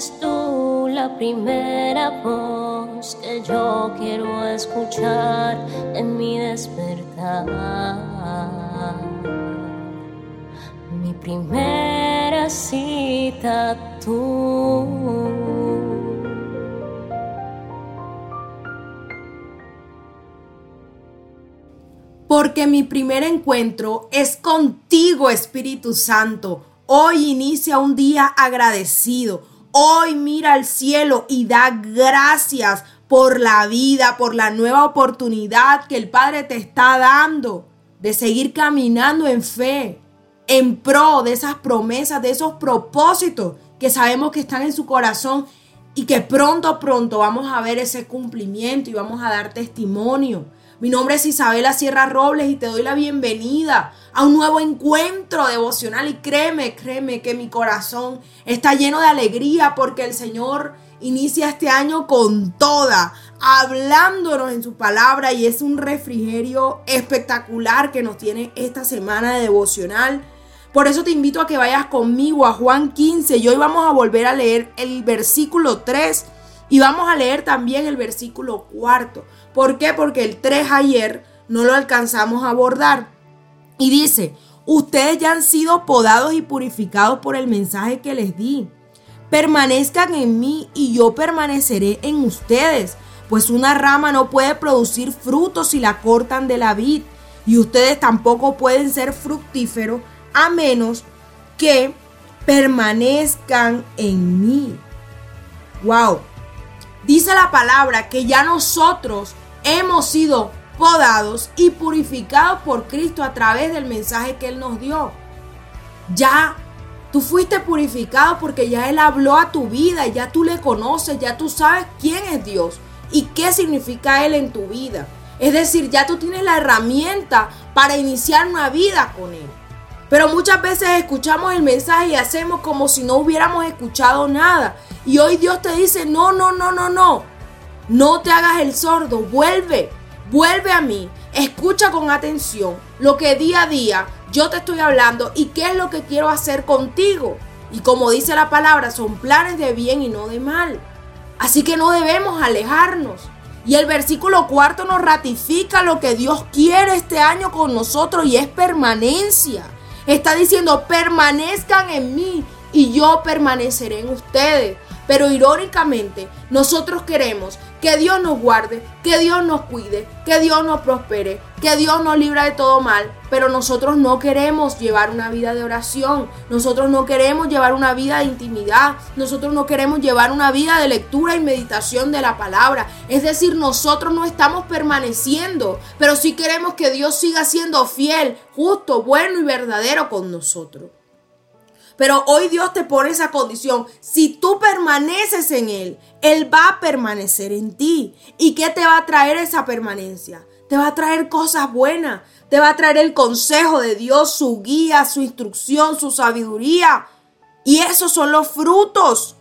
Eres tú la primera voz que yo quiero escuchar en mi despertar. Mi primera cita tú. porque mi primer encuentro es contigo, Espíritu Santo. Hoy inicia un día agradecido. Hoy mira al cielo y da gracias por la vida, por la nueva oportunidad que el Padre te está dando de seguir caminando en fe, en pro de esas promesas, de esos propósitos que sabemos que están en su corazón y que pronto, pronto vamos a ver ese cumplimiento y vamos a dar testimonio. Mi nombre es Isabela Sierra Robles y te doy la bienvenida a un nuevo encuentro devocional y créeme, créeme que mi corazón está lleno de alegría porque el Señor inicia este año con toda, hablándonos en su palabra y es un refrigerio espectacular que nos tiene esta semana de devocional. Por eso te invito a que vayas conmigo a Juan 15 y hoy vamos a volver a leer el versículo 3 y vamos a leer también el versículo 4. ¿Por qué? Porque el 3 ayer no lo alcanzamos a abordar. Y dice, ustedes ya han sido podados y purificados por el mensaje que les di. Permanezcan en mí y yo permaneceré en ustedes, pues una rama no puede producir frutos si la cortan de la vid, y ustedes tampoco pueden ser fructíferos a menos que permanezcan en mí. Wow. Dice la palabra que ya nosotros hemos sido podados y purificados por Cristo a través del mensaje que Él nos dio. Ya tú fuiste purificado porque ya Él habló a tu vida, ya tú le conoces, ya tú sabes quién es Dios y qué significa Él en tu vida. Es decir, ya tú tienes la herramienta para iniciar una vida con Él. Pero muchas veces escuchamos el mensaje y hacemos como si no hubiéramos escuchado nada. Y hoy Dios te dice, no, no, no, no, no. No te hagas el sordo, vuelve, vuelve a mí, escucha con atención lo que día a día yo te estoy hablando y qué es lo que quiero hacer contigo. Y como dice la palabra, son planes de bien y no de mal. Así que no debemos alejarnos. Y el versículo cuarto nos ratifica lo que Dios quiere este año con nosotros y es permanencia. Está diciendo, permanezcan en mí y yo permaneceré en ustedes. Pero irónicamente, nosotros queremos que Dios nos guarde, que Dios nos cuide, que Dios nos prospere, que Dios nos libra de todo mal, pero nosotros no queremos llevar una vida de oración, nosotros no queremos llevar una vida de intimidad, nosotros no queremos llevar una vida de lectura y meditación de la palabra. Es decir, nosotros no estamos permaneciendo, pero sí queremos que Dios siga siendo fiel, justo, bueno y verdadero con nosotros. Pero hoy Dios te pone esa condición. Si tú permaneces en Él, Él va a permanecer en ti. ¿Y qué te va a traer esa permanencia? Te va a traer cosas buenas. Te va a traer el consejo de Dios, su guía, su instrucción, su sabiduría. Y esos son los frutos.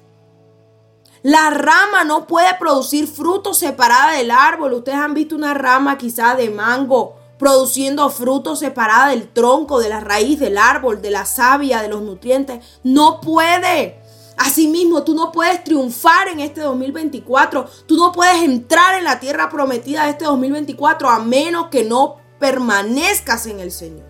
La rama no puede producir frutos separada del árbol. Ustedes han visto una rama quizá de mango produciendo frutos separada del tronco, de la raíz, del árbol, de la savia, de los nutrientes. No puede. Asimismo, tú no puedes triunfar en este 2024. Tú no puedes entrar en la tierra prometida de este 2024 a menos que no permanezcas en el Señor.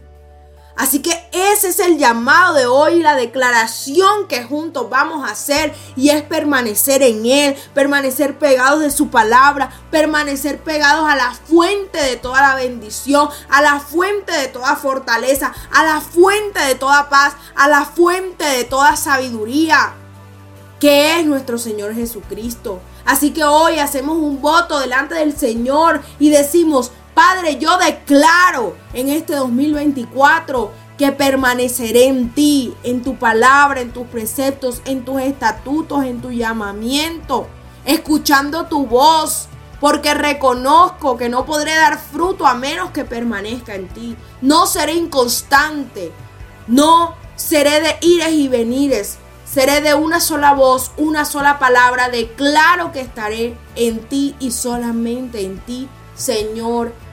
Así que ese es el llamado de hoy, la declaración que juntos vamos a hacer y es permanecer en Él, permanecer pegados de su palabra, permanecer pegados a la fuente de toda la bendición, a la fuente de toda fortaleza, a la fuente de toda paz, a la fuente de toda sabiduría, que es nuestro Señor Jesucristo. Así que hoy hacemos un voto delante del Señor y decimos, Padre, yo declaro en este 2024 que permaneceré en ti, en tu palabra, en tus preceptos, en tus estatutos, en tu llamamiento, escuchando tu voz, porque reconozco que no podré dar fruto a menos que permanezca en ti. No seré inconstante, no seré de ires y venires, seré de una sola voz, una sola palabra. Declaro que estaré en ti y solamente en ti, Señor